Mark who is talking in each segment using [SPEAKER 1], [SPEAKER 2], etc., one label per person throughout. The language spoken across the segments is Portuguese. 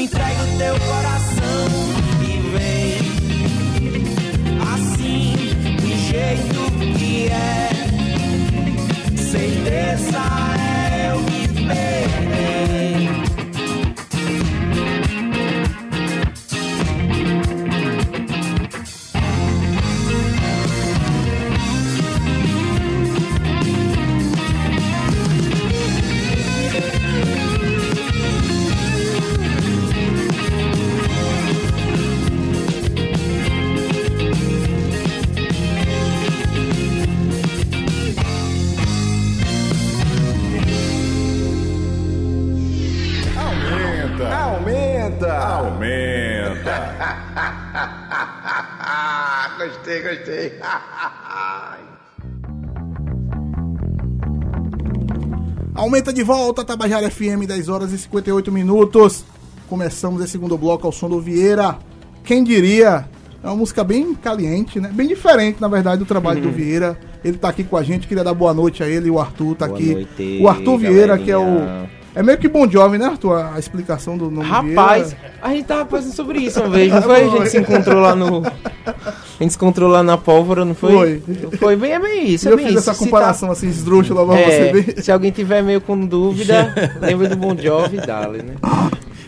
[SPEAKER 1] Entrega o teu coração e vem assim, do jeito que é.
[SPEAKER 2] Gostei.
[SPEAKER 3] Aumenta de volta, Tabajara FM, 10 horas e 58 minutos. Começamos esse segundo bloco ao som do Vieira. Quem diria? É uma música bem caliente, né? Bem diferente, na verdade, do trabalho do Vieira. Ele tá aqui com a gente, queria dar boa noite a ele. O Arthur tá
[SPEAKER 4] Boa
[SPEAKER 3] aqui.
[SPEAKER 4] noite,
[SPEAKER 3] o Arthur Vieira, que é o. É meio que bom jovem, né, Arthur? A explicação do nome
[SPEAKER 4] Rapaz,
[SPEAKER 3] Vieira.
[SPEAKER 4] a gente tava pensando sobre isso uma vez, não foi? A gente se encontrou lá no. A gente se encontrou lá na pólvora, não foi?
[SPEAKER 3] Foi.
[SPEAKER 4] Foi bem, é bem isso, é
[SPEAKER 3] eu
[SPEAKER 4] bem
[SPEAKER 3] fiz
[SPEAKER 4] isso.
[SPEAKER 3] essa
[SPEAKER 4] Se
[SPEAKER 3] comparação assim, esdrúxula pra
[SPEAKER 4] tá-
[SPEAKER 3] você
[SPEAKER 4] é,
[SPEAKER 3] ver.
[SPEAKER 4] se alguém tiver meio com dúvida, lembra do Bon Jovi e Dali, né?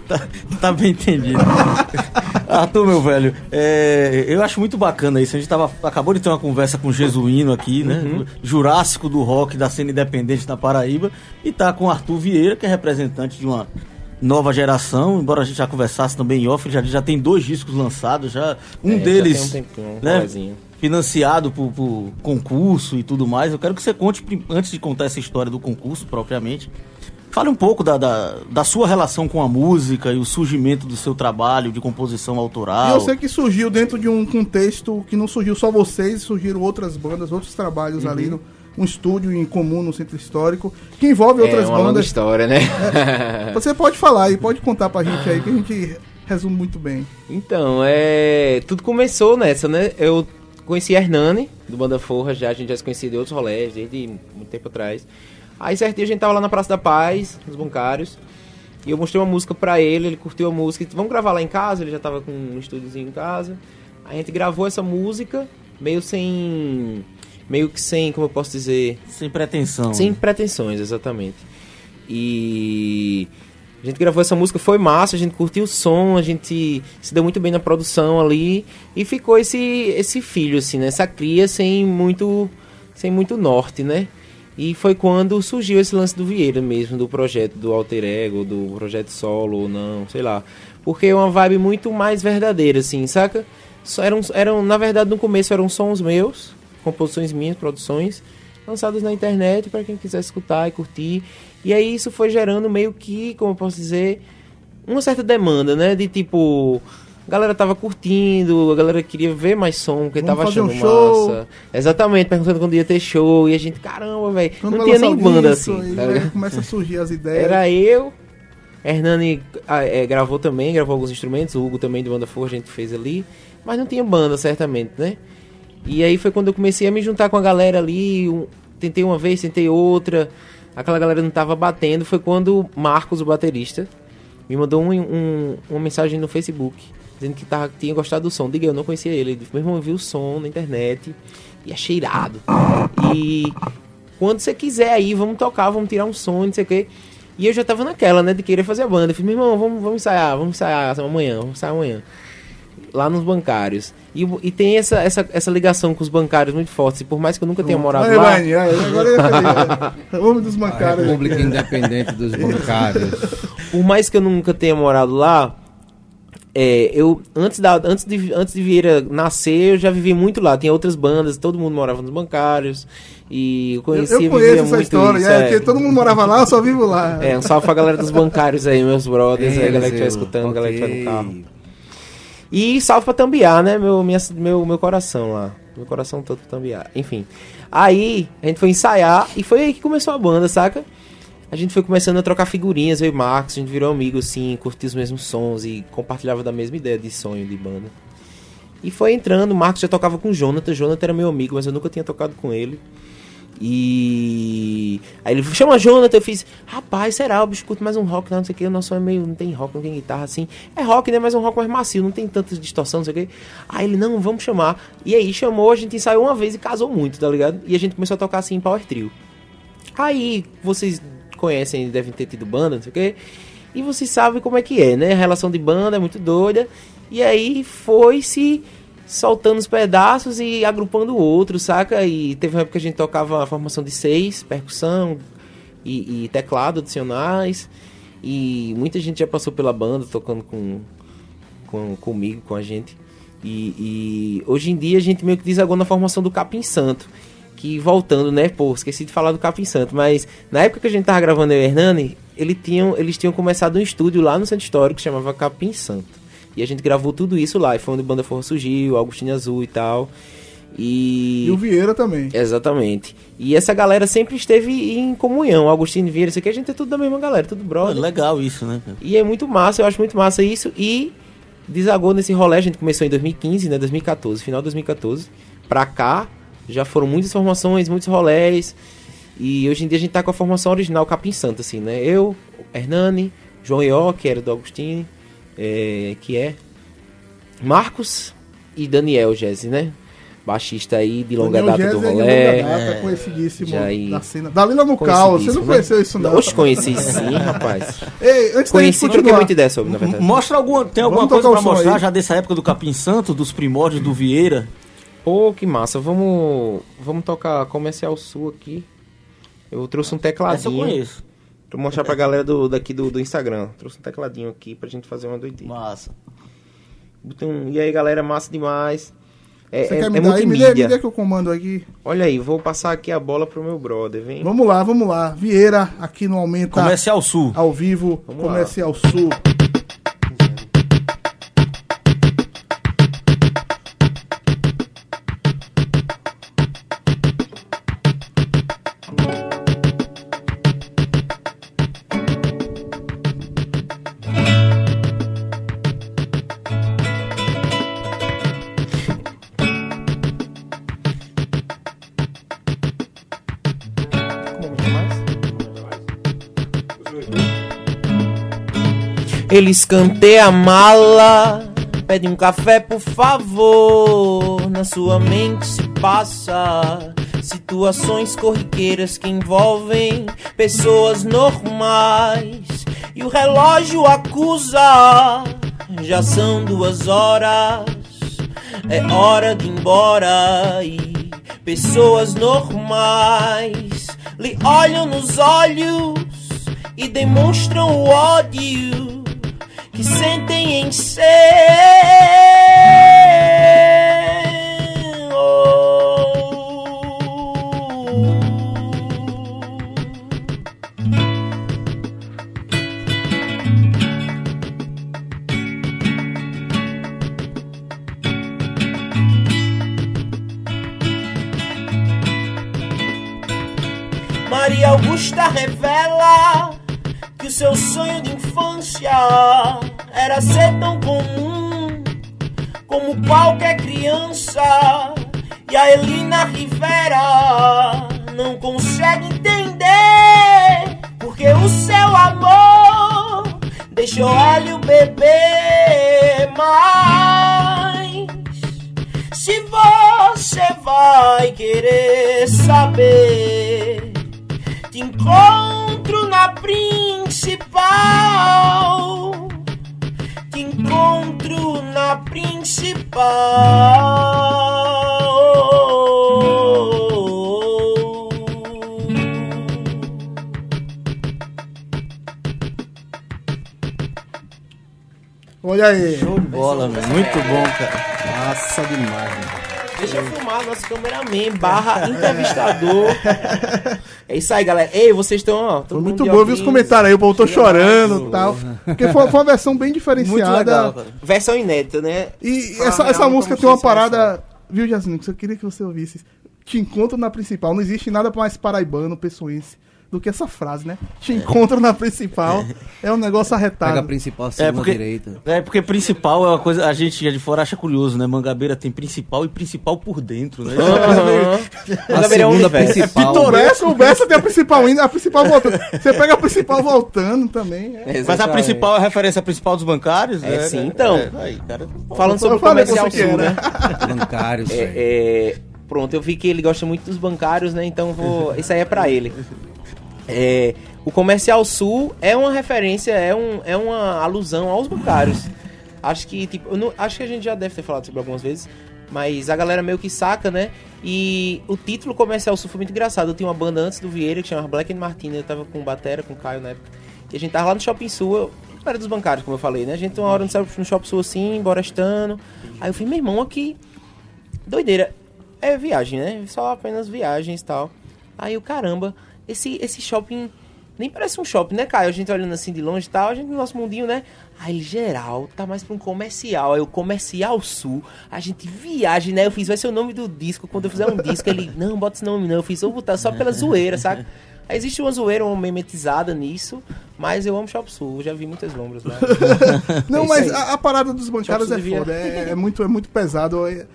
[SPEAKER 5] Tá, tá bem entendido. Arthur, meu velho, é, eu acho muito bacana isso. A gente tava, acabou de ter uma conversa com o Jesuíno aqui, né?
[SPEAKER 4] Uhum.
[SPEAKER 5] Jurássico do rock da cena independente na Paraíba. E tá com o Arthur Vieira, que é representante de uma nova geração. Embora a gente já conversasse também em off, ele já, já tem dois discos lançados. já Um
[SPEAKER 4] É, já
[SPEAKER 5] deles
[SPEAKER 4] tem um tempinho,
[SPEAKER 5] né, financiado por, por concurso e tudo mais. Eu quero que você conte, antes de contar essa história do concurso propriamente, fale um pouco da, da, da sua relação com a música e o surgimento do seu trabalho de composição
[SPEAKER 3] E
[SPEAKER 5] autoral.
[SPEAKER 3] eu sei que surgiu dentro de um contexto que não surgiu só vocês, surgiram outras bandas, outros trabalhos ali, no, um estúdio em comum no centro histórico, que envolve outras
[SPEAKER 4] é uma longa
[SPEAKER 3] bandas.
[SPEAKER 4] história, né?
[SPEAKER 3] Você pode falar e pode contar pra gente aí, que a gente resume muito bem.
[SPEAKER 4] Então, é. Tudo começou nessa, né? Eu conheci a Hernani, do Banda Forra, já, a gente já se conhecia de outros rolés, desde muito tempo atrás. Aí certo dia a gente tava lá na Praça da Paz, nos bancários, e eu mostrei uma música pra ele, ele curtiu a música, e vamos gravar lá em casa, ele já tava com um estúdiozinho em casa. A gente gravou essa música, meio sem. meio que sem, como eu posso dizer.
[SPEAKER 5] Sem pretensão.
[SPEAKER 4] Sem pretensões, exatamente. E a gente gravou essa música, foi massa, a gente curtiu o som, a gente se deu muito bem na produção ali e ficou esse esse filho assim, né? Essa cria sem muito sem muito norte, né? E foi quando surgiu esse lance do Vieira mesmo, do projeto do Alter Ego, do projeto solo ou não, sei lá. Porque é uma vibe muito mais verdadeira assim, saca? Só eram eram na verdade no começo eram sons meus, composições minhas, produções lançadas na internet para quem quiser escutar e curtir. E aí isso foi gerando meio que, como eu posso dizer, uma certa demanda, né? De tipo, a galera tava curtindo, a galera queria ver mais som, porque
[SPEAKER 3] Vamos
[SPEAKER 4] tava
[SPEAKER 3] fazer um
[SPEAKER 4] achando
[SPEAKER 3] show.
[SPEAKER 4] massa. Exatamente, perguntando quando ia ter show. E a gente, caramba, velho, não tinha nem banda
[SPEAKER 3] disco,
[SPEAKER 4] assim. tá ligado?
[SPEAKER 3] começa a surgir as ideias.
[SPEAKER 4] Era eu, Hernani ah, é, gravou também, gravou alguns instrumentos, o Hugo também de banda forra a gente fez ali, mas não tinha banda, certamente, né? E aí foi quando eu comecei a me juntar com a galera ali, um- tentei uma vez, tentei outra, aquela galera não tava batendo, foi quando Marcos, o baterista, me mandou um- um- uma mensagem no Facebook, dizendo que tava, tinha gostado do som. Diga, eu não conhecia ele, meu irmão, eu vi o som na internet e achei irado. E quando você quiser aí, vamos tocar, vamos tirar um som, não sei o quê. E eu já tava naquela, né, de querer fazer a banda. Eu falei, meu irmão, vamos, vamos ensaiar, vamos ensaiar amanhã, vamos ensaiar amanhã. Lá nos bancários. E, e tem essa, essa, essa ligação com os bancários muito forte. E por mais que eu nunca tenha morado lá.
[SPEAKER 3] Agora. O homem dos
[SPEAKER 6] A
[SPEAKER 3] bancários.
[SPEAKER 6] República Independente dos Bancários.
[SPEAKER 4] Por mais que eu nunca tenha morado lá, é, eu antes, da, antes, de, antes de Vieira nascer, eu já vivi muito lá. Tinha outras bandas, todo mundo morava nos bancários. E eu
[SPEAKER 3] Eu,
[SPEAKER 4] conhecia
[SPEAKER 3] eu
[SPEAKER 4] vivia
[SPEAKER 3] conheço essa
[SPEAKER 4] muito
[SPEAKER 3] história,
[SPEAKER 4] isso,
[SPEAKER 3] é,
[SPEAKER 4] é.
[SPEAKER 3] todo mundo morava lá, eu só vivo lá.
[SPEAKER 4] É, um salve pra galera dos bancários aí, meus brothers, aí,
[SPEAKER 6] Eles,
[SPEAKER 4] galera que estiver
[SPEAKER 6] eu-
[SPEAKER 4] escutando,
[SPEAKER 6] ok.
[SPEAKER 4] galera que estiver no carro. E salve pra Tambiá, né? Meu, minha, meu, meu coração lá. Meu coração todo pra Tambiá. Enfim. Aí, a gente foi ensaiar e foi aí que começou a banda, saca? A gente foi começando a trocar figurinhas, eu e Marcos, a gente virou amigo, assim, curtia os mesmos sons e compartilhava da mesma ideia de sonho de banda. E foi entrando, o Marcos já tocava com o Jonathan, o Jonathan era meu amigo, mas eu nunca tinha tocado com ele. E aí ele chama Jonathan, eu fiz, rapaz, será? Eu escuto mais um rock, não, sei o que, o nosso é meio, não tem rock, não tem guitarra assim. É rock, né? Mas é um rock mais macio, não tem tanta distorção, não sei o que. Aí ele, não, vamos chamar. E aí chamou, a gente ensaiou uma vez e casou muito, tá ligado? E a gente começou a tocar assim em Power Trio. Aí vocês conhecem, devem ter tido banda, não sei o quê. E vocês sabem como é que é, né? A relação de banda é muito doida. E aí foi se soltando os pedaços e agrupando outros, saca? E teve uma época que a gente tocava a formação de seis, percussão e, e teclado adicionais. E muita gente já passou pela banda tocando com, com comigo, com a gente. E, e hoje em dia a gente meio que desagou na formação do Capim Santo. Que voltando, né? Pô, esqueci de falar do Capim Santo. Mas na época que a gente tava gravando eu e o Hernani, ele tinham, eles tinham começado um estúdio lá no Centro Histórico que chamava Capim Santo. E a gente gravou tudo isso lá. E foi onde Banda Forra surgiu, Agostinho Azul e tal. E.
[SPEAKER 3] E o Vieira também.
[SPEAKER 4] Exatamente. E essa galera sempre esteve em comunhão. Agostinho Vieira, isso aqui a gente é tudo da mesma galera, tudo brother.
[SPEAKER 5] legal isso, né?
[SPEAKER 4] E é muito massa, eu acho muito massa isso. E desagou nesse rolê, a gente começou em 2015, né? 2014, final de 2014. Pra cá, já foram muitas formações, muitos rolés. E hoje em dia a gente tá com a formação original Capim Santo, assim, né? Eu, Hernani, João Ió, que era do Agostinho, é, que é Marcos e Daniel Jesse, né? Baixista aí de longa
[SPEAKER 3] Daniel
[SPEAKER 4] data do
[SPEAKER 3] Gessler de
[SPEAKER 4] rolê.
[SPEAKER 3] longa data, conhecidíssimo
[SPEAKER 4] Já aí.
[SPEAKER 3] da cena. Dalila no caos, você não
[SPEAKER 4] Conhecidíssimo,
[SPEAKER 3] conheceu
[SPEAKER 4] né?
[SPEAKER 3] isso não?
[SPEAKER 4] Oxe, conheci sim, rapaz.
[SPEAKER 3] Ei, antes
[SPEAKER 4] Conheci,
[SPEAKER 3] da gente
[SPEAKER 4] muita ideia sobre, na verdade.
[SPEAKER 5] Mostra alguma, tem alguma
[SPEAKER 3] Vamos
[SPEAKER 5] coisa pra mostrar
[SPEAKER 3] aí.
[SPEAKER 5] já dessa época do Capim Santo, dos primórdios do Vieira?
[SPEAKER 4] Pô, que massa. Vamos, vamos tocar Comercial Sul aqui. Eu trouxe um
[SPEAKER 5] Essa eu
[SPEAKER 4] tecladinho.
[SPEAKER 5] conheço.
[SPEAKER 4] Pra mostrar pra galera do, daqui do, do Instagram. Trouxe um tecladinho aqui pra gente fazer uma doideira.
[SPEAKER 5] Massa.
[SPEAKER 4] Botei um- E aí, galera, massa demais. É,
[SPEAKER 3] Você
[SPEAKER 4] é,
[SPEAKER 3] quer
[SPEAKER 4] é
[SPEAKER 3] me dar aí? Me dê, me dê que eu comando aqui.
[SPEAKER 4] Olha aí, vou passar aqui a bola pro meu brother, vem.
[SPEAKER 3] Vamos lá, vamos lá. Vieira, aqui no Aumenta
[SPEAKER 5] Comercial Sul.
[SPEAKER 3] ao vivo,
[SPEAKER 4] Vamos lá.
[SPEAKER 3] Comercial Sul.
[SPEAKER 4] Eles cantei a mala, pede um café por favor. Na sua mente se passa situações corriqueiras que envolvem pessoas normais. E o relógio acusa, já são duas horas, é hora de ir embora. E pessoas normais lhe olham nos olhos e demonstram o ódio que sentem em ser. Maria Augusta revela que o seu sonho de infância era ser tão comum como qualquer criança. E a Elina Rivera não consegue entender porque o seu amor deixou ela o bebê. Mas se você vai querer saber, te encontro na principal. Encontro na principal.
[SPEAKER 3] Olha aí.
[SPEAKER 5] Show de bola, meu. Muito bom, cara.
[SPEAKER 6] Massa demais, mano.
[SPEAKER 4] Deixa eu filmar nosso cameraman barra entrevistador. É isso aí, galera. Ei, vocês estão, ó.
[SPEAKER 3] Foi muito bom, eu vi os comentários aí, o povo tô chorando e tal. Porque foi, foi uma versão bem
[SPEAKER 5] Muito
[SPEAKER 3] diferenciada.
[SPEAKER 5] legal, cara.
[SPEAKER 4] Versão inédita, né?
[SPEAKER 3] E
[SPEAKER 4] Ah,
[SPEAKER 3] essa, essa música tem uma
[SPEAKER 4] são
[SPEAKER 3] parada. Viu, Jasmine? Que eu queria que você ouvisse. Te encontro na principal. Não existe nada mais paraibano, pessoense, do que essa frase, né? Te encontro na principal. É um negócio
[SPEAKER 6] Pega a
[SPEAKER 3] arretado.
[SPEAKER 6] principal, segunda
[SPEAKER 5] porque-
[SPEAKER 6] direita.
[SPEAKER 5] É, porque principal é uma coisa, a gente é de fora acha curioso, né? Mangabeira tem principal e principal por dentro, né?
[SPEAKER 6] A
[SPEAKER 4] Mangabeira é um
[SPEAKER 6] segunda
[SPEAKER 4] universo.
[SPEAKER 6] principal.
[SPEAKER 3] O Bessa, o Bessa tem a principal ainda, a principal voltando. Você pega a principal voltando também. é.
[SPEAKER 5] Mas a principal é a referência principal dos bancários?
[SPEAKER 4] É,
[SPEAKER 5] né?
[SPEAKER 4] sim, então.
[SPEAKER 5] É, aí, cara.
[SPEAKER 4] Falando sobre o comercial sul, né?
[SPEAKER 6] Bancários.
[SPEAKER 4] É, é, pronto, eu vi que ele gosta muito dos bancários, né? Então vou. Isso aí é pra ele. É, o Comercial Sul é uma referência, é, um, é uma alusão aos bancários. Acho que, tipo, não- acho que a gente já deve ter falado sobre algumas vezes, mas a galera meio que saca, né? E o título Comercial Sul foi muito engraçado. Eu tinha uma banda antes do Vieira que chamava Black and Martina, eu tava com o Batera, com o Caio na época. E a gente tava lá no Shopping Sul, eu, era dos bancários, como eu falei, né? A gente uma hora no no Shopping Sul assim, borestando. Aí eu fui, meu irmão, aqui doideira. É viagem, né? Só apenas viagens e tal. Aí o caramba, esse, esse shopping nem parece um shopping, né, Caio? A gente olhando assim de longe e tal, a gente no nosso mundinho, né? Aí ele, geral, tá mais pra um comercial. Aí o Comercial Sul, a gente viaja, né? Eu fiz, vai ser o nome do disco. Quando eu fizer um disco, ele, não, bota esse nome não. Eu fiz, vou botar só pela zoeira, saca? Aí existe uma zoeira, uma memetizada nisso, mas eu amo Shop Sul, já vi muitas lombras lá.
[SPEAKER 3] Não,
[SPEAKER 4] É
[SPEAKER 3] mas a, a parada dos bancários é
[SPEAKER 4] devia-
[SPEAKER 3] foda. É, é muito, é muito pesado. É-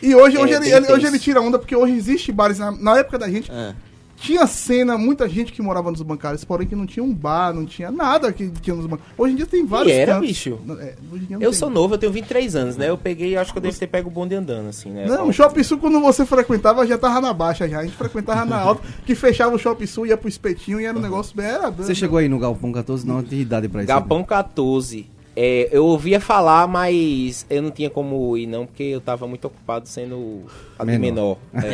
[SPEAKER 3] E hoje,
[SPEAKER 4] É,
[SPEAKER 3] hoje, ele, ele- hoje ele tira onda, porque hoje existe bares. Na, na época da gente,
[SPEAKER 5] É.
[SPEAKER 3] tinha cena, muita gente que morava nos bancários, porém que não tinha um bar, não tinha nada que tinha nos bancários. Hoje em dia tem vários.
[SPEAKER 4] E era,
[SPEAKER 3] cantos.
[SPEAKER 4] bicho.
[SPEAKER 3] É, hoje em dia não
[SPEAKER 4] Eu
[SPEAKER 3] tem.
[SPEAKER 4] sou novo, eu tenho 23 anos, né? Eu peguei, acho que eu devo ter pego o bonde andando, assim, né?
[SPEAKER 3] Não, o Shopping Sul, quando você frequentava, já tava na baixa já. A gente frequentava na alta, que fechava o Shopping Sul, ia pro espetinho e era um negócio bem. Era,
[SPEAKER 6] Você chegou aí no Galpão 14, não tem idade pra isso.
[SPEAKER 4] Galpão 14. É, eu ouvia falar, mas eu não tinha como ir, não, porque eu tava muito ocupado sendo menor.
[SPEAKER 6] Menor.
[SPEAKER 4] É.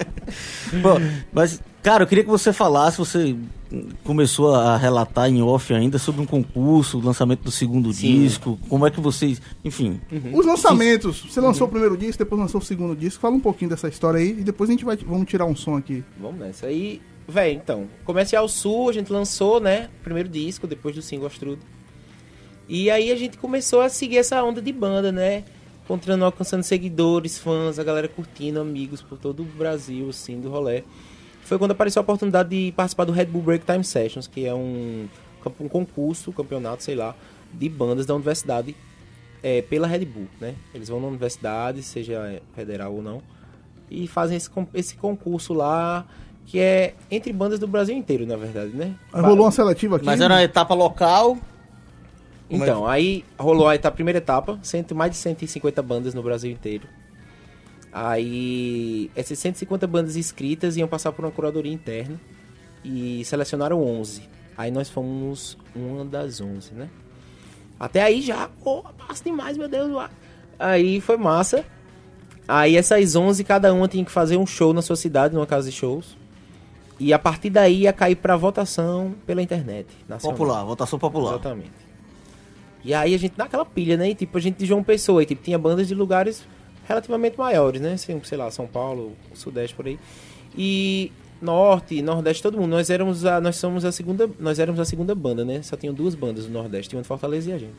[SPEAKER 5] Bom, mas, cara, eu queria que você falasse, você começou a relatar em off ainda sobre um concurso, o lançamento do segundo
[SPEAKER 4] Sim.
[SPEAKER 5] disco, como é que vocês, enfim,
[SPEAKER 3] Os lançamentos, você lançou o primeiro disco, depois lançou o segundo disco. Fala um pouquinho dessa história aí e depois a gente vai vamos tirar um som aqui.
[SPEAKER 4] Vamos nessa. Aí, velho, então, Comercial Sul, a gente lançou, né? Primeiro disco, depois do single Astrudo. E aí a gente começou a seguir essa onda de banda, né? Encontrando, alcançando seguidores, fãs, a galera curtindo, amigos por todo o Brasil, assim, do rolê. Foi quando apareceu a oportunidade de participar do Red Bull Break Time Sessions, que é um, um concurso, campeonato, sei lá, de bandas da universidade é, pela Red Bull, né? Eles vão na universidade, seja federal ou não, e fazem esse, esse concurso lá, que é entre bandas do Brasil inteiro, na verdade, né?
[SPEAKER 3] Aí rolou uma seletiva aqui.
[SPEAKER 5] mas era uma etapa local,
[SPEAKER 4] Então, aí rolou a, etapa- a primeira etapa, cento, mais de 150 bandas no Brasil inteiro. Aí, essas 150 bandas inscritas iam passar por uma curadoria interna e selecionaram 11. Aí nós fomos uma das 11, né? Até aí já, pô, massa demais, meu Deus. Aí foi massa. Aí essas 11, cada uma tinha que fazer um show na sua cidade, numa casa de shows. E a partir daí ia cair pra votação pela internet. nacional.
[SPEAKER 5] popular, votação popular.
[SPEAKER 4] Exatamente. E aí a gente naquela pilha, né? E tipo, a gente de João Pessoa, e tipo, tinha bandas de lugares relativamente maiores, né? Assim, Sei lá, São Paulo, Sudeste por aí. E Norte, Nordeste, todo mundo. Nós éramos a, nós somos a segunda, nós éramos a segunda banda, né? Só tinham duas bandas no Nordeste, tinha uma de Fortaleza e a gente.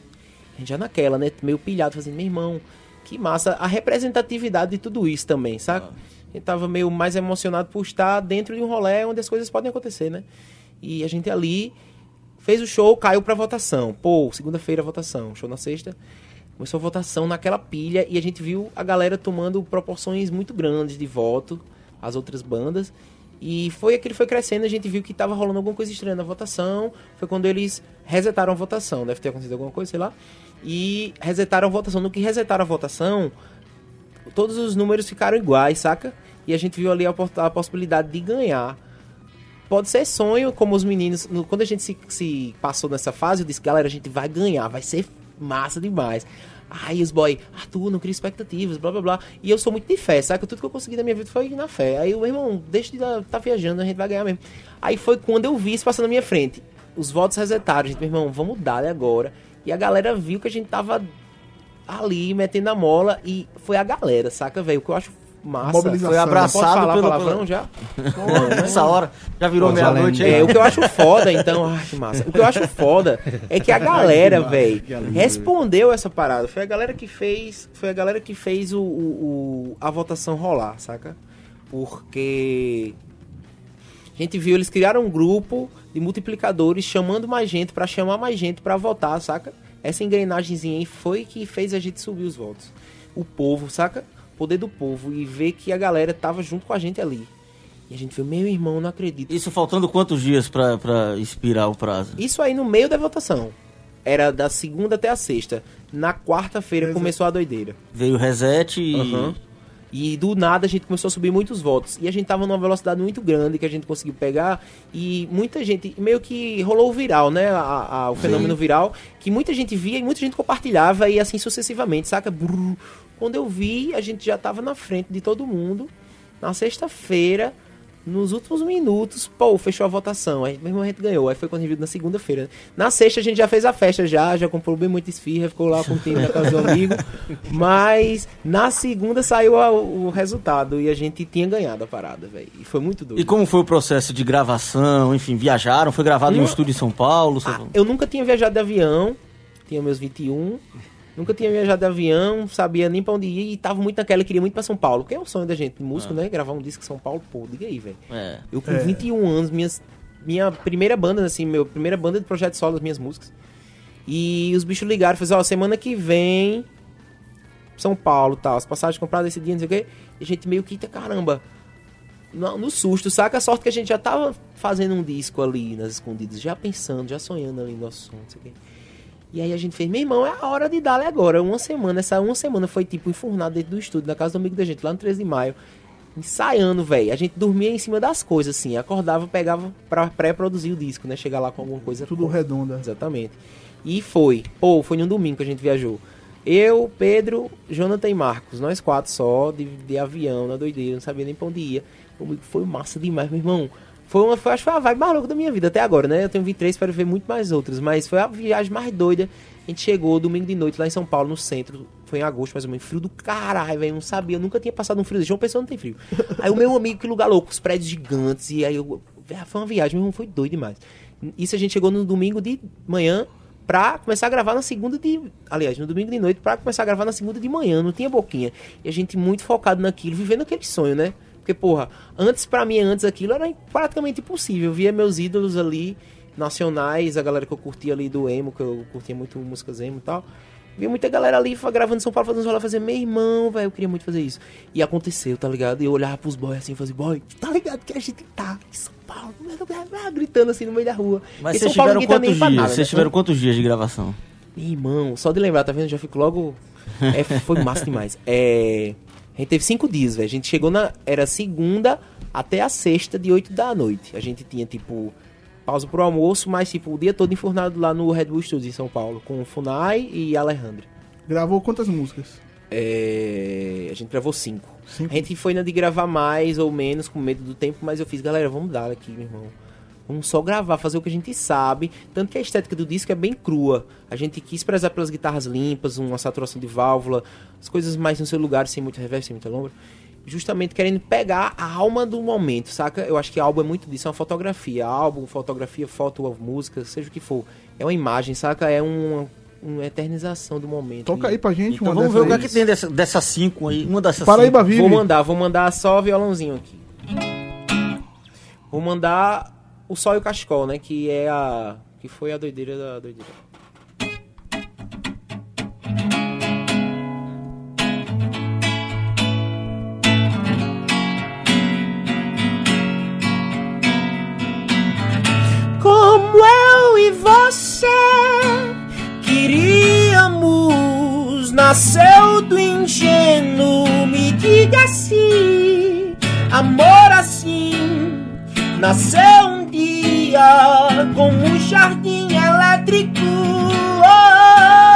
[SPEAKER 4] A gente já naquela, né? Meio pilhado, fazendo, meu irmão, que massa a representatividade de tudo isso também, saca? A gente tava meio mais emocionado por estar dentro de um rolê onde as coisas podem acontecer, né? E a gente ali fez o show, caiu pra votação. Pô, segunda-feira votação, show na sexta. Começou a votação naquela pilha e a gente viu a galera tomando proporções muito grandes de voto, as outras bandas. E foi aquilo foi crescendo, a gente viu que tava rolando alguma coisa estranha na votação. Foi quando eles resetaram a votação, deve ter acontecido alguma coisa, sei lá. E resetaram a votação. No que resetaram a votação, todos os números ficaram iguais, saca? E a gente viu ali a, a possibilidade de ganhar. Pode ser sonho, como os meninos. no- quando a gente se, se passou nessa fase, eu disse, galera, a gente vai ganhar, vai ser massa demais. Aí os boy, Arthur, não cria expectativas, blá blá blá. E eu sou muito de fé, saca? Tudo que eu consegui na minha vida foi na fé. Aí o meu irmão, deixa de estar tá viajando, a gente vai ganhar mesmo. Aí foi quando eu vi isso passando na minha frente. Os votos resetaram, gente, meu irmão, vamos dar agora. E a galera viu que a gente tava ali metendo a mola e foi a galera, saca, velho? O que eu acho massa.
[SPEAKER 3] Mobilização.
[SPEAKER 5] Foi abraçado
[SPEAKER 4] Pode falar
[SPEAKER 5] pelo-
[SPEAKER 4] palavrão já?
[SPEAKER 5] Nessa hora, já virou meia-noite aí.
[SPEAKER 4] É, o que eu acho foda, então, ai, que massa. O que eu acho foda é que a galera, velho, respondeu essa parada. Foi a galera que fez, foi a galera que fez o, o- o- a votação rolar, saca? Porque A gente viu, eles criaram um grupo de multiplicadores chamando mais gente pra chamar mais gente pra votar, saca? Essa engrenagemzinha aí foi que fez a gente subir os votos. O povo, saca? Poder do povo e ver que a galera tava junto com a gente ali. E a gente viu, meu irmão, não acredito.
[SPEAKER 5] Isso faltando quantos dias pra, pra expirar o prazo?
[SPEAKER 4] Isso aí no meio da votação. Era da segunda até a sexta. Na quarta-feira começou a doideira.
[SPEAKER 5] Veio o reset e.
[SPEAKER 4] Aham. E do nada a gente começou a subir muitos votos. E a gente tava numa velocidade muito grande que a gente conseguiu pegar. E muita gente, meio que rolou o viral, né? A- a- o fenômeno viral. Que muita gente via e muita gente compartilhava e assim sucessivamente, saca? Brrr. Quando eu vi, a gente já tava na frente de todo mundo. Na sexta-feira, nos últimos minutos, pô, fechou a votação. Aí mesmo a gente ganhou. Aí foi quando a gente viu na segunda-feira. Na sexta a gente já fez a festa já, já comprou bem muita esfirra, ficou lá com o time na casa do amigo. Mas na segunda saiu a- o resultado e a gente tinha ganhado a parada, velho. E foi muito doido.
[SPEAKER 5] E como foi o processo de gravação? Enfim, viajaram? Foi gravado em um
[SPEAKER 4] Não.
[SPEAKER 5] estúdio em São Paulo?
[SPEAKER 4] Ah, eu nunca tinha viajado de avião, tinha meus 21. Nunca tinha viajado de avião, sabia nem pra onde ir e tava muito naquela, queria muito pra São Paulo, que é o sonho da gente, de músico, né? Gravar um disco em São Paulo, pô, diga aí, velho.
[SPEAKER 5] É.
[SPEAKER 4] Eu com 21 anos, minhas, minha primeira banda, assim, meu primeira banda de projeto solo das minhas músicas. E os bichos ligaram, falaram, ó, semana que vem, São Paulo, tal, as passagens compradas esse dia, não sei o quê. E a gente meio que, "Eita, caramba, no, no susto, saca? A sorte que a gente já tava fazendo um disco ali nas escondidas, já pensando, já sonhando ali no nosso som, não sei o quê. E aí a gente fez, meu irmão, é a hora de dar agora. Uma semana, essa uma semana foi tipo enfurnado dentro do estúdio, na casa do amigo da gente, lá no 13 de maio. Ensaiando, velho. A gente dormia em cima das coisas, assim. Acordava, pegava pra pré-produzir o disco, né? Chegar lá com alguma coisa.
[SPEAKER 3] Tudo redonda.
[SPEAKER 4] Exatamente. E foi. Pô, foi num domingo que a gente viajou. Eu, Pedro, Jonathan e Marcos, nós quatro só, de, de avião, na doideira, não sabia nem pra onde ia. Foi massa demais, meu irmão. Foi uma, foi, acho que foi a vibe mais louca da minha vida até agora, né? Eu tenho 23, espero ver muito mais outras, mas foi a viagem mais doida. A gente chegou domingo de noite lá em São Paulo, no centro. Foi em agosto, mais ou menos. Frio do caralho, velho. Não sabia. Eu nunca tinha passado um frio desse. João Pessoa não tem frio. Aí o meu amigo, que lugar louco, os prédios gigantes. E aí eu. Foi uma viagem, meu irmão. Foi doido demais. Isso a gente chegou no domingo de manhã pra começar a gravar na segunda de. Aliás, no domingo de noite pra começar a gravar na segunda de manhã. Não tinha boquinha. E a gente muito focado naquilo, vivendo aquele sonho, né? Porque, porra, antes pra mim, antes aquilo era praticamente impossível. Eu via meus ídolos ali, nacionais, a galera que eu curtia ali do emo, que eu curtia muito músicas emo e tal. Via muita galera ali gravando em São Paulo, fazendo os rolês, fazer, meu irmão, velho, eu queria muito fazer isso. E aconteceu, tá ligado? E eu olhava pros boys assim e fazia, boy, tá ligado que a gente tá em São Paulo, gritando assim no meio da rua.
[SPEAKER 5] Mas vocês tiveram
[SPEAKER 4] tá
[SPEAKER 5] quantos dias?
[SPEAKER 4] nada,
[SPEAKER 5] Vocês
[SPEAKER 4] né?
[SPEAKER 5] tiveram quantos dias de gravação?
[SPEAKER 4] Meu irmão, só de lembrar, tá vendo? Já fico logo. É, foi massa demais. É, a gente teve cinco dias, velho. A gente chegou na. Era segunda até a sexta, de 8 da noite. A gente tinha, tipo, pausa pro almoço, mas, tipo, o dia todo enfurnado lá no Red Bull Studios em São Paulo, com Funai e Alejandro.
[SPEAKER 3] Gravou quantas músicas?
[SPEAKER 4] É, a gente gravou cinco.
[SPEAKER 3] Cinco?
[SPEAKER 4] A gente foi na de gravar mais ou menos, com medo do tempo, mas eu fiz, galera, vamos dar aqui, meu irmão. Vamos só gravar, fazer o que a gente sabe. Tanto que a estética do disco é bem crua. A gente quis prezar pelas guitarras limpas, uma saturação de válvula, as coisas mais no seu lugar, sem muito reverb, sem muita lombra. Justamente querendo pegar a alma do momento, saca? Eu acho que álbum é muito disso, é uma fotografia. Álbum, fotografia, foto, música, seja o que for. É uma imagem, saca? É uma, uma eternização do momento.
[SPEAKER 3] Toca aí pra gente
[SPEAKER 5] Então
[SPEAKER 3] uma
[SPEAKER 5] vamos ver o que, é que tem dessa, dessas cinco aí. Uma dessas
[SPEAKER 3] Paraíba
[SPEAKER 5] cinco.
[SPEAKER 3] Vive.
[SPEAKER 4] Vou mandar, vou mandar só violãozinho aqui. Vou mandar o Sol e o Cachecol, né? Que é a. Que foi a doideira da doideira. Como eu e você queríamos, nasceu do ingênuo, me diga se amor assim nasceu dia como um jardim elétrico. Oh, oh,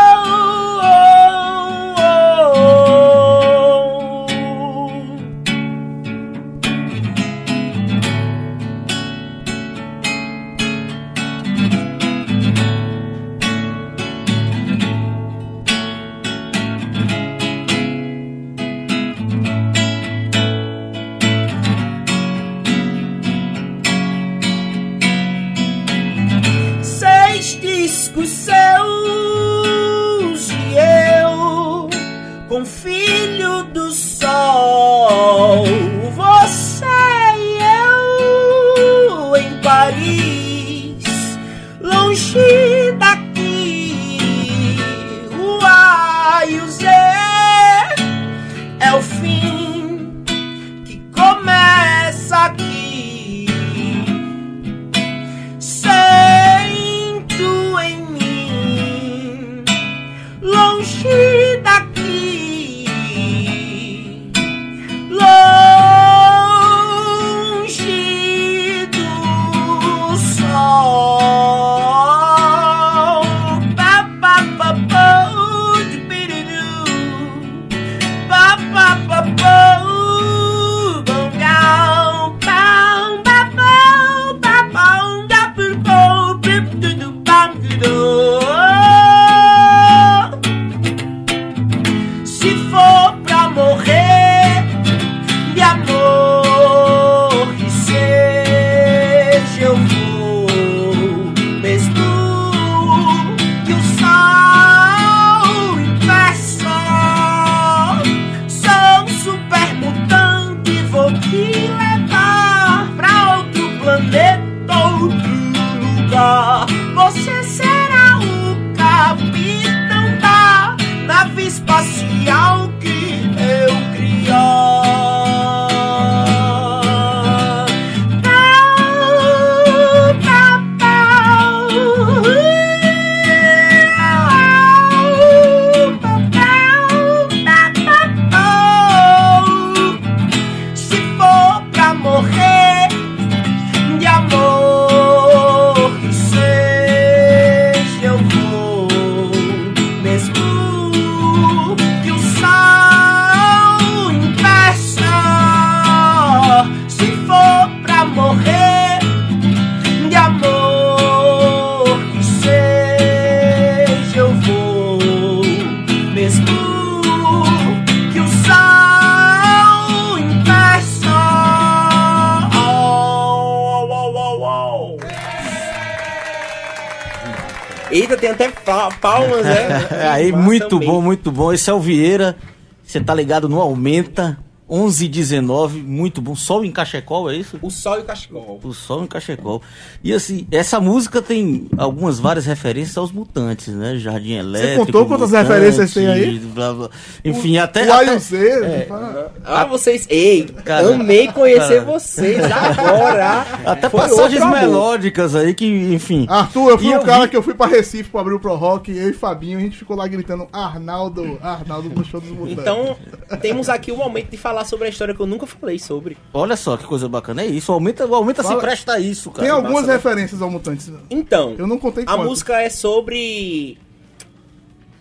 [SPEAKER 5] aí, muito
[SPEAKER 4] mesmo.
[SPEAKER 5] bom, muito bom. Esse é o Vieira. Você tá ligado no Aumenta. 11 e 19, muito bom. Sol em Cachecol, é isso?
[SPEAKER 4] O sol e o cachecol.
[SPEAKER 5] O Sol em Cachecol. E assim, essa música tem algumas várias referências aos mutantes, né? Jardim Elétrico.
[SPEAKER 3] contou quantas
[SPEAKER 5] Mutante,
[SPEAKER 3] referências tem aí?
[SPEAKER 5] blá, blá. Enfim, até.
[SPEAKER 3] O
[SPEAKER 5] até-
[SPEAKER 3] o Z. fala-
[SPEAKER 4] Ah, vocês. Ei,
[SPEAKER 5] Cara,
[SPEAKER 4] amei conhecer
[SPEAKER 5] cara.
[SPEAKER 4] vocês agora.
[SPEAKER 5] Até
[SPEAKER 4] Foi
[SPEAKER 5] passagens melódicas aí que, enfim.
[SPEAKER 3] Arthur, eu fui o
[SPEAKER 5] eu
[SPEAKER 3] cara
[SPEAKER 5] vi-
[SPEAKER 3] que eu fui pra Recife pra abrir o Pro Rock, eu e Fabinho, a gente ficou lá gritando Arnaldo, Arnaldo no show dos Mutantes.
[SPEAKER 4] Então, temos aqui o momento de falar sobre a história que eu nunca falei sobre.
[SPEAKER 5] Olha só que coisa bacana. É isso. Aumenta, aumenta se
[SPEAKER 3] Fala-
[SPEAKER 5] presta a isso, cara.
[SPEAKER 3] tem algumas
[SPEAKER 5] Massa, né?
[SPEAKER 3] referências ao Mutantes.
[SPEAKER 4] Então,
[SPEAKER 3] Eu não contei
[SPEAKER 4] a
[SPEAKER 3] quantas.
[SPEAKER 4] música é sobre.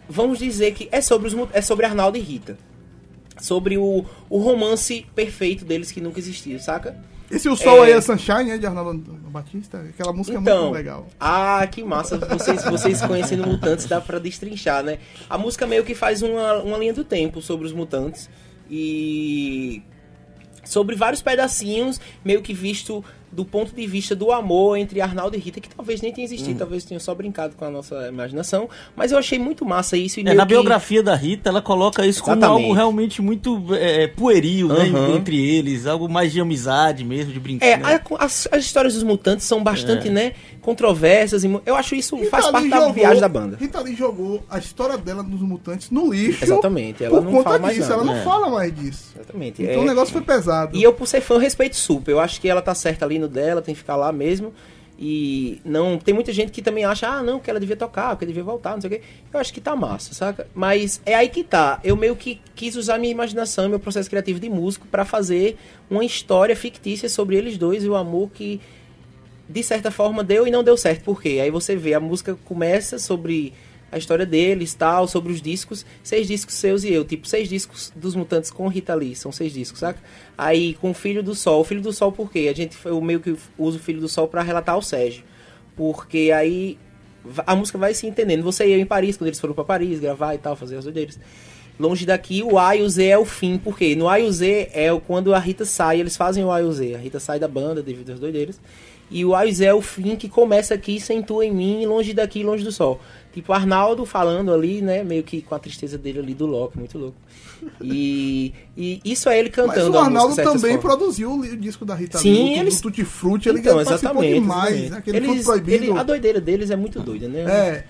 [SPEAKER 4] Vamos dizer que é sobre, os, é sobre Arnaldo e Rita. Sobre o, o romance perfeito deles que nunca existiu, saca?
[SPEAKER 3] Esse O Sol
[SPEAKER 4] É.
[SPEAKER 3] aí é Sunshine, né, de Arnaldo Batista. Aquela música é
[SPEAKER 4] Então,
[SPEAKER 3] muito legal.
[SPEAKER 4] ah, que massa. Vocês, vocês conhecendo mutantes, dá pra destrinchar, né? A música meio que faz uma, uma linha do tempo sobre os mutantes. E. Sobre vários pedacinhos, meio que visto do ponto de vista do amor entre Arnaldo e Rita, que talvez nem tenha existido, talvez tenha só brincado com a nossa imaginação. Mas eu achei muito massa isso. E
[SPEAKER 5] É, na
[SPEAKER 4] que-
[SPEAKER 5] biografia da Rita, ela coloca isso como
[SPEAKER 4] Exatamente.
[SPEAKER 5] algo realmente muito é, pueril, né?
[SPEAKER 4] Aham.
[SPEAKER 5] Entre eles, algo mais de amizade mesmo, de
[SPEAKER 4] É,
[SPEAKER 5] brincadeira.
[SPEAKER 4] a- as, as histórias dos mutantes são
[SPEAKER 5] É.
[SPEAKER 4] bastante, né, controversas. E eu acho isso
[SPEAKER 3] Rita
[SPEAKER 4] faz
[SPEAKER 3] Lee
[SPEAKER 4] parte da
[SPEAKER 3] jogou-
[SPEAKER 4] viagem da banda.
[SPEAKER 3] Rita Lee jogou a história dela dos Mutantes no lixo.
[SPEAKER 4] Exatamente, ela
[SPEAKER 3] por
[SPEAKER 4] não
[SPEAKER 3] conta
[SPEAKER 4] fala mais
[SPEAKER 3] disso,
[SPEAKER 4] nada.
[SPEAKER 3] ela não
[SPEAKER 5] É.
[SPEAKER 3] fala mais disso.
[SPEAKER 4] Exatamente.
[SPEAKER 3] Então
[SPEAKER 4] é-
[SPEAKER 3] o negócio foi pesado.
[SPEAKER 4] E eu, por ser fã, respeito super. Eu acho que ela tá certa ali no dela, tem que ficar lá mesmo. E não. Tem muita gente que também acha, ah, não, que ela devia tocar, que ela devia voltar, não sei o quê. Eu acho que tá massa, saca? Mas é aí que tá. Eu meio que quis usar minha imaginação, meu processo criativo de músico, pra fazer uma história fictícia sobre eles dois e o amor que, de certa forma, deu e não deu certo. Por quê? Aí você vê, a música começa sobre a história deles, tal, sobre os discos, seis discos seus e eu, tipo, seis discos dos Mutantes com Rita Lee, são seis discos, saca? Aí com o Filho do Sol, o Filho do Sol por quê? A gente, eu meio que uso o Filho do Sol pra relatar o Sérgio, porque aí a música vai se entendendo, você e eu em Paris, quando eles foram pra Paris, gravar e tal, fazer as doideiras. Longe daqui, o A e o Z é o fim, porque no A e o Z é quando a Rita sai, eles fazem o A e o Z, a Rita sai da banda devido às doideiras, e o A o Z é o fim que começa aqui, sem tu em mim, longe daqui, longe do sol. Tipo, Arnaldo falando ali, né, meio que com a tristeza dele ali do Loki, muito louco. E, e isso é ele
[SPEAKER 3] Mas
[SPEAKER 4] cantando
[SPEAKER 3] o
[SPEAKER 4] a
[SPEAKER 3] Arnaldo também produziu o o disco da Rita
[SPEAKER 4] Sim,
[SPEAKER 3] Lee, o
[SPEAKER 4] eles-
[SPEAKER 3] do Tutti Frutti, ele
[SPEAKER 4] Então,
[SPEAKER 3] participou
[SPEAKER 4] exatamente.
[SPEAKER 3] demais,
[SPEAKER 4] exatamente.
[SPEAKER 3] aquele
[SPEAKER 4] Eles,
[SPEAKER 3] Proibido.
[SPEAKER 4] ele- a doideira deles é muito doida, né?
[SPEAKER 3] É,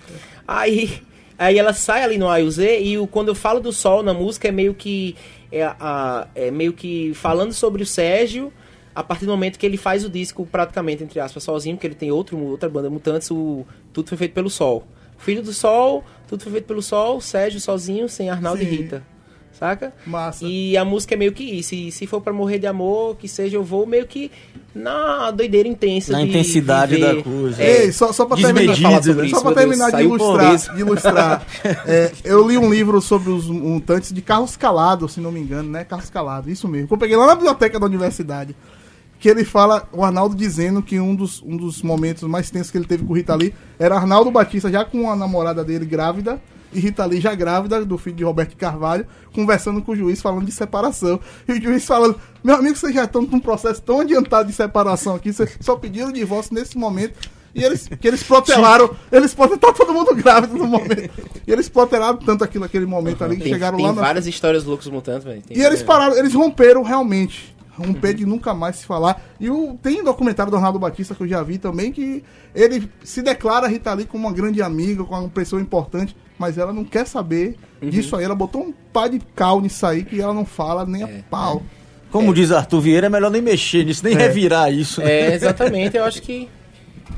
[SPEAKER 4] Aí, aí ela sai ali no A e o Z e o, quando eu falo do sol na música é meio que é, a, é meio que falando sobre o Sérgio a partir do momento que ele faz o disco praticamente entre aspas sozinho, porque ele tem outro outra banda mutantes, o tudo foi feito pelo Sol. Filho do Sol, tudo foi feito pelo Sol, Sérgio sozinho, sem Arnaldo e
[SPEAKER 3] Sim.
[SPEAKER 4] Rita. Saca?
[SPEAKER 3] massa.
[SPEAKER 4] E a música é meio que isso. E se for pra morrer de amor, que seja, eu vou meio que na doideira intensa.
[SPEAKER 5] Na
[SPEAKER 4] de
[SPEAKER 5] intensidade
[SPEAKER 4] viver.
[SPEAKER 5] da coisa.
[SPEAKER 4] É,
[SPEAKER 3] Ei, só, só pra
[SPEAKER 5] Desmedido,
[SPEAKER 3] terminar,
[SPEAKER 4] falar sobre
[SPEAKER 5] né?
[SPEAKER 4] isso,
[SPEAKER 3] só pra
[SPEAKER 4] meu Deus,
[SPEAKER 3] terminar de ilustrar, de ilustrar é, eu li um livro sobre os mutantes de Carlos Calado, se não me engano, né? Carlos Calado, isso mesmo. Eu peguei lá na biblioteca da universidade. Que ele fala, o Arnaldo dizendo que um dos, um dos momentos mais tensos que ele teve com o Rita Lee era Arnaldo Batista já com a namorada dele grávida e Rita Lee já grávida do filho de Roberto Carvalho, conversando com o juiz falando de separação. E o juiz falando: Meu amigo, vocês já estão num processo tão adiantado de separação aqui, vocês só pediram o divórcio nesse momento. E eles, que eles protelaram, eles protelaram, tá todo mundo grávido no momento. E eles protelaram tanto aquilo naquele momento ali que
[SPEAKER 4] Tem,
[SPEAKER 3] chegaram
[SPEAKER 4] tem
[SPEAKER 3] lá na
[SPEAKER 4] várias histórias loucas mutantes, velho. Tem-
[SPEAKER 3] e eles pararam, eles romperam realmente. Romper
[SPEAKER 4] Uhum.
[SPEAKER 3] de nunca mais se falar. E o, tem um documentário do Arnaldo Batista que eu já vi também, que ele se declara a Rita Lee como uma grande amiga, com uma pessoa importante, mas ela não quer saber
[SPEAKER 4] Uhum.
[SPEAKER 3] disso aí. Ela botou um pá de cal nisso aí que ela não fala nem a
[SPEAKER 4] É.
[SPEAKER 3] pau.
[SPEAKER 5] Como diz Arthur Vieira, é melhor nem mexer nisso, nem revirar isso. né?
[SPEAKER 4] É, exatamente. Eu acho que.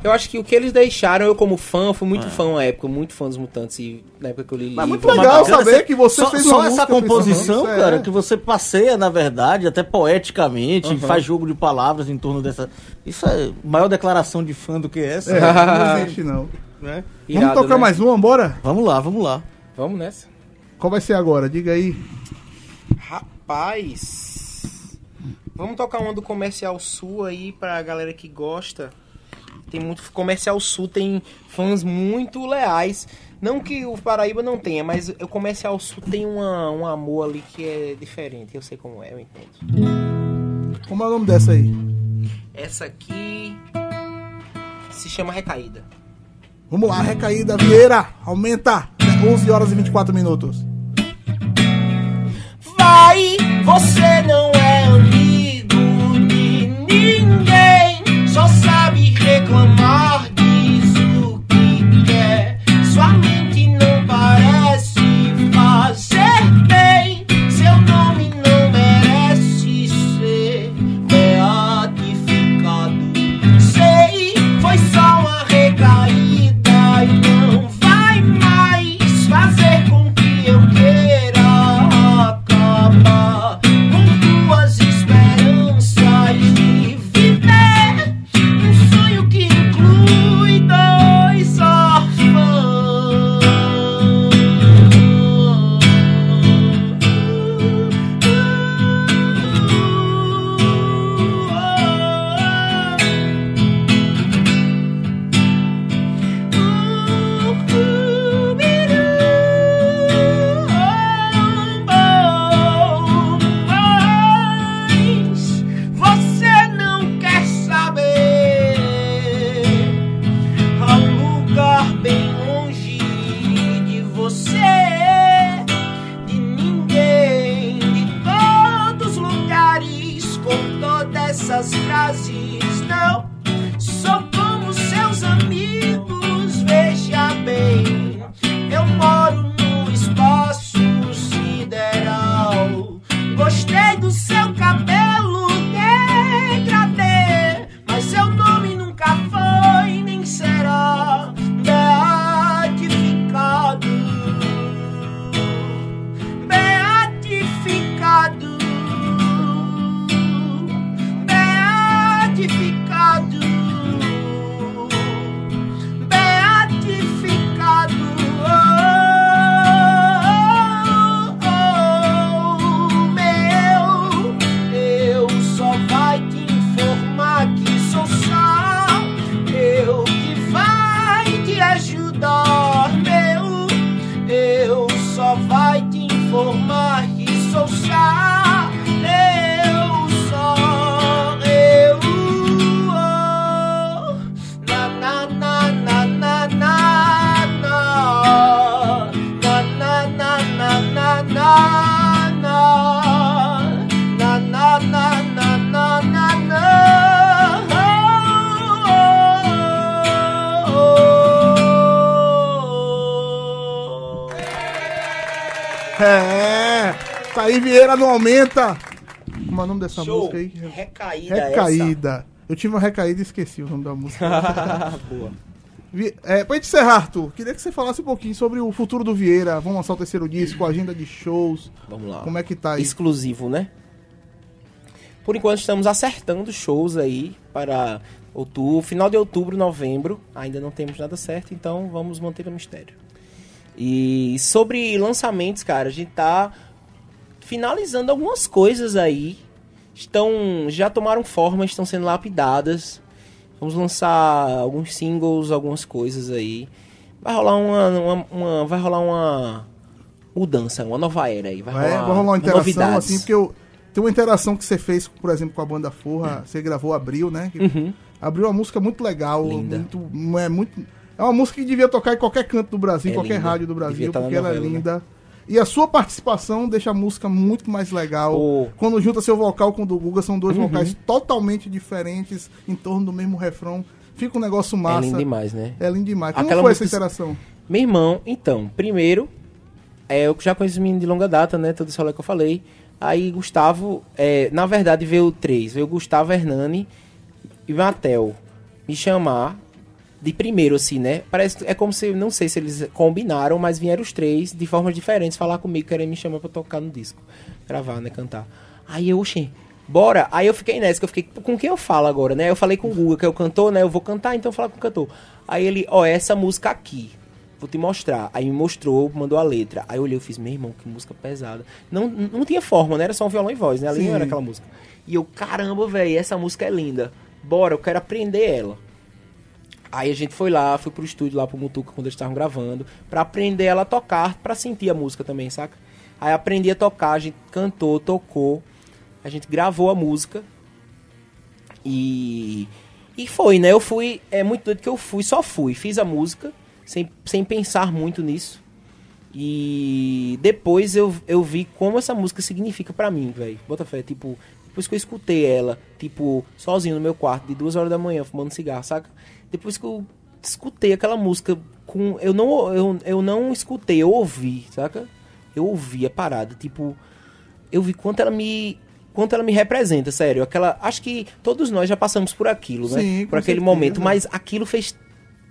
[SPEAKER 4] Eu acho que o que eles deixaram, eu como fã, fui muito fã na época, muito fã dos Mutantes. E na época que eu li
[SPEAKER 3] Mas
[SPEAKER 4] livro,
[SPEAKER 3] muito legal
[SPEAKER 5] bacana,
[SPEAKER 3] saber que você
[SPEAKER 5] só,
[SPEAKER 3] fez
[SPEAKER 5] só essa
[SPEAKER 3] pensando
[SPEAKER 5] composição,
[SPEAKER 3] é.
[SPEAKER 5] cara, que você passeia, na verdade, até poeticamente, faz jogo de palavras em torno dessa. Isso é maior declaração de fã do que essa.
[SPEAKER 3] É, não existe não.
[SPEAKER 5] né?
[SPEAKER 4] irado,
[SPEAKER 3] vamos tocar
[SPEAKER 4] né?
[SPEAKER 3] mais uma, bora?
[SPEAKER 5] Vamos lá, vamos lá.
[SPEAKER 4] Vamos nessa.
[SPEAKER 3] Qual vai ser agora? Diga aí.
[SPEAKER 4] Rapaz. Vamos tocar uma do Comercial Sul aí pra galera que gosta. Tem muito. Comercial Sul tem fãs muito leais. Não que o Paraíba não tenha, mas o Comercial Sul tem uma, um amor ali que é diferente. Eu sei como é, eu entendo.
[SPEAKER 3] Como é o nome dessa aí?
[SPEAKER 4] Essa aqui se chama Recaída.
[SPEAKER 3] Vamos lá, recaída, Vieira, aumenta. É 11 horas e 24 minutos.
[SPEAKER 4] Vai, você não é amigo de ninguém, não
[SPEAKER 3] aumenta. Como é o nome dessa
[SPEAKER 7] Show.
[SPEAKER 3] música aí?
[SPEAKER 7] Recaída,
[SPEAKER 3] Recaída. Eu tive uma recaída e esqueci o nome da música.
[SPEAKER 7] essa. Boa.
[SPEAKER 3] É, pra gente encerrar, Arthur, queria que você falasse um pouquinho sobre o futuro do Vieira. Vamos lançar o terceiro disco, agenda de shows.
[SPEAKER 7] Vamos lá.
[SPEAKER 3] Como é que tá aí?
[SPEAKER 7] exclusivo, né? Por enquanto estamos acertando shows aí para outubro, final de outubro, novembro. Ainda não temos nada certo, então vamos manter o mistério. E sobre lançamentos, cara, a gente tá finalizando algumas coisas aí. Estão já tomaram forma, estão sendo lapidadas. Vamos lançar alguns singles, algumas coisas aí. Vai rolar uma, uma- uma- vai rolar uma mudança, uma nova era aí. Vai
[SPEAKER 3] É,
[SPEAKER 7] rolar,
[SPEAKER 3] vai rolar uma interação
[SPEAKER 7] novidades.
[SPEAKER 3] assim, porque eu. Tem uma interação que você fez, por exemplo, com a banda Forra, você gravou Abril, né? Que
[SPEAKER 7] Uhum.
[SPEAKER 3] Abriu uma música muito legal,
[SPEAKER 7] Linda.
[SPEAKER 3] muito, é muito, é uma música que devia tocar em qualquer canto do Brasil,
[SPEAKER 7] É
[SPEAKER 3] qualquer
[SPEAKER 7] linda.
[SPEAKER 3] rádio do Brasil,
[SPEAKER 7] tá
[SPEAKER 3] porque ela é
[SPEAKER 7] novela, né?
[SPEAKER 3] E a sua participação deixa a música muito mais legal.
[SPEAKER 7] Pô.
[SPEAKER 3] Quando junta seu vocal com o do Guga, são dois
[SPEAKER 7] Uhum.
[SPEAKER 3] vocais totalmente diferentes, em torno do mesmo refrão. Fica um negócio
[SPEAKER 7] É
[SPEAKER 3] massa.
[SPEAKER 7] lindo demais, né?
[SPEAKER 3] É lindo demais. Como
[SPEAKER 7] Aquela
[SPEAKER 3] foi essa interação?
[SPEAKER 7] Meu irmão, então, primeiro, é, eu já conheço o menino de longa data, né? Todo esse rolê que eu falei. Aí Gustavo, é, na verdade veio três. Veio Gustavo Hernani e Matel me chamar de primeiro, assim, né? Parece é como se, não sei se eles combinaram, mas vieram os três de formas diferentes falar comigo, querendo me chamar pra tocar no disco. Gravar, né? Cantar. Aí eu, oxê, bora. Aí eu fiquei nessa, que eu fiquei, com quem eu falo agora, né? Eu falei com o Guga, que é o cantor, né? Eu vou cantar, então eu vou falar com o cantor. Aí ele, ó, essa música aqui. Vou te mostrar. Aí me mostrou, mandou a letra. Aí eu olhei, eu fiz, meu irmão, que música pesada. Não, não tinha forma, né? Era só um violão e voz, né? Ali
[SPEAKER 3] Sim.
[SPEAKER 7] não era aquela música. E eu, caramba, velho, essa música é linda. Bora, eu quero aprender ela. Aí a gente foi lá, foi pro estúdio lá pro Mutuca quando eles estavam gravando, pra aprender ela a tocar, pra sentir a música também, saca? Aí aprendi a tocar, a gente cantou, tocou, a gente gravou a música e
[SPEAKER 4] E foi, né? Eu fui, é muito doido que eu fui, só fui. Fiz a música, sem, sem pensar muito nisso. E depois eu, eu vi como essa música significa pra mim, velho. Bota fé, tipo, depois que eu escutei ela, tipo, sozinho no meu quarto, de duas horas da manhã, fumando cigarro, saca? Depois que eu escutei aquela música com. Eu não, eu, eu não escutei, eu ouvi, saca? Eu ouvi a parada, tipo, eu vi quanto ela me. Quanto ela me representa, sério. Aquela. Acho que todos nós já passamos por aquilo, né?
[SPEAKER 3] Sim,
[SPEAKER 4] por aquele
[SPEAKER 3] certeza.
[SPEAKER 4] momento. Mas aquilo fez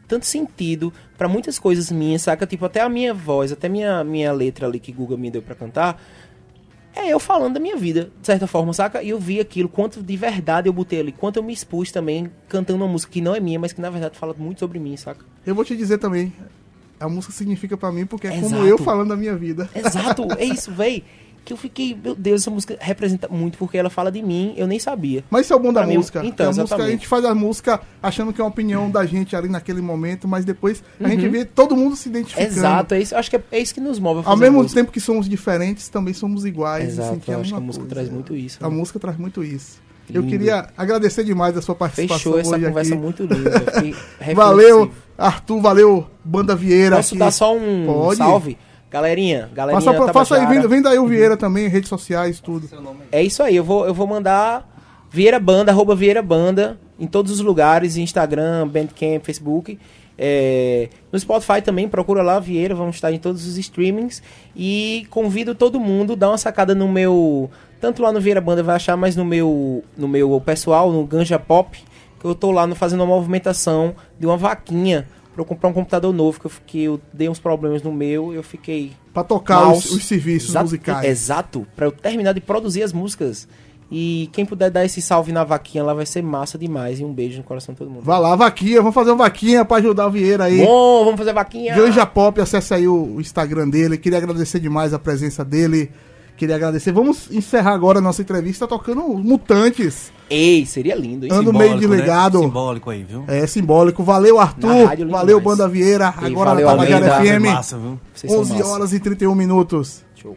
[SPEAKER 4] tanto sentido pra muitas coisas minhas, saca? Tipo, até a minha voz, até minha, minha letra ali que Guga me deu pra cantar. É eu falando da minha vida, de certa forma, saca? E eu vi aquilo, quanto de verdade eu botei ali, quanto eu me expus também cantando uma música que não é minha, mas que na verdade fala muito sobre mim, saca?
[SPEAKER 3] Eu vou te dizer também, a música significa pra mim porque é como
[SPEAKER 4] Exato.
[SPEAKER 3] eu falando da minha vida.
[SPEAKER 4] Exato, é isso, véi. Que eu fiquei, meu Deus, essa música representa muito porque ela fala de mim, eu nem sabia.
[SPEAKER 3] Mas isso é o bom da
[SPEAKER 4] Pra mim,
[SPEAKER 3] música.
[SPEAKER 4] então,
[SPEAKER 3] Que a música. A gente faz a música achando que é uma opinião da gente ali naquele momento, mas depois a
[SPEAKER 4] Uhum.
[SPEAKER 3] gente vê todo mundo se identificando.
[SPEAKER 4] Exato, é isso, acho que é, é isso que nos move a
[SPEAKER 3] Ao mesmo tempo que somos diferentes, também somos iguais.
[SPEAKER 4] Exato,
[SPEAKER 3] assim, que é
[SPEAKER 4] eu acho que a música
[SPEAKER 3] coisa.
[SPEAKER 4] traz muito isso.
[SPEAKER 3] A
[SPEAKER 4] né?
[SPEAKER 3] música traz muito isso. Eu
[SPEAKER 4] Lindo.
[SPEAKER 3] queria agradecer demais a sua participação
[SPEAKER 4] Fechou essa conversa
[SPEAKER 3] aqui.
[SPEAKER 4] muito linda. eu
[SPEAKER 3] Valeu. Arthur, valeu, Banda Vieira.
[SPEAKER 4] Posso
[SPEAKER 3] aqui.
[SPEAKER 4] dar só um
[SPEAKER 3] Pode.
[SPEAKER 4] salve? Galerinha, galerinha
[SPEAKER 3] Faça, pra- faça aí, vem, vem daí o Vieira também, redes sociais, tudo.
[SPEAKER 4] É isso aí, eu vou, eu vou mandar Vieira Banda, arroba Vieira Banda, em todos os lugares, Instagram, Bandcamp, Facebook. É, no Spotify também, procura lá Vieira, vamos estar em todos os streamings. E convido todo mundo a dar uma sacada no meu. Tanto lá no Vieira Banda vai achar, mas no meu, no meu pessoal, no Ganja Pop, que eu tô lá no- fazendo uma movimentação de uma vaquinha pra eu comprar um computador novo, que eu, fiquei, eu dei uns problemas no meu eu fiquei
[SPEAKER 3] Pra tocar os, os serviços
[SPEAKER 4] Exato,
[SPEAKER 3] musicais.
[SPEAKER 4] Exato, pra eu terminar de produzir as músicas. E quem puder dar esse salve na vaquinha lá vai ser massa demais. E um beijo no coração de todo mundo.
[SPEAKER 3] Vai lá, vaquinha, vamos fazer uma vaquinha pra ajudar o Vieira aí.
[SPEAKER 4] Bom, vamos fazer vaquinha.
[SPEAKER 3] Ganja Pop, acesse aí o, o Instagram dele. Queria agradecer demais a presença dele. Queria agradecer. Vamos encerrar agora a nossa entrevista tocando Mutantes.
[SPEAKER 4] Ei, seria lindo, hein?
[SPEAKER 3] Ando
[SPEAKER 8] Simbólico,
[SPEAKER 3] meio desligado.
[SPEAKER 8] Né? Simbólico aí, viu?
[SPEAKER 3] É simbólico. Valeu,
[SPEAKER 4] Na
[SPEAKER 3] Arthur.
[SPEAKER 4] rádio,
[SPEAKER 3] Valeu,
[SPEAKER 4] demais.
[SPEAKER 3] Banda Vieira.
[SPEAKER 4] E
[SPEAKER 3] Agora
[SPEAKER 4] valeu,
[SPEAKER 3] na Tabajara
[SPEAKER 4] Almeida.
[SPEAKER 3] FM.
[SPEAKER 8] Massa, viu?
[SPEAKER 4] Vocês são
[SPEAKER 3] 11
[SPEAKER 4] massa.
[SPEAKER 3] horas e 31 minutos.
[SPEAKER 4] Show.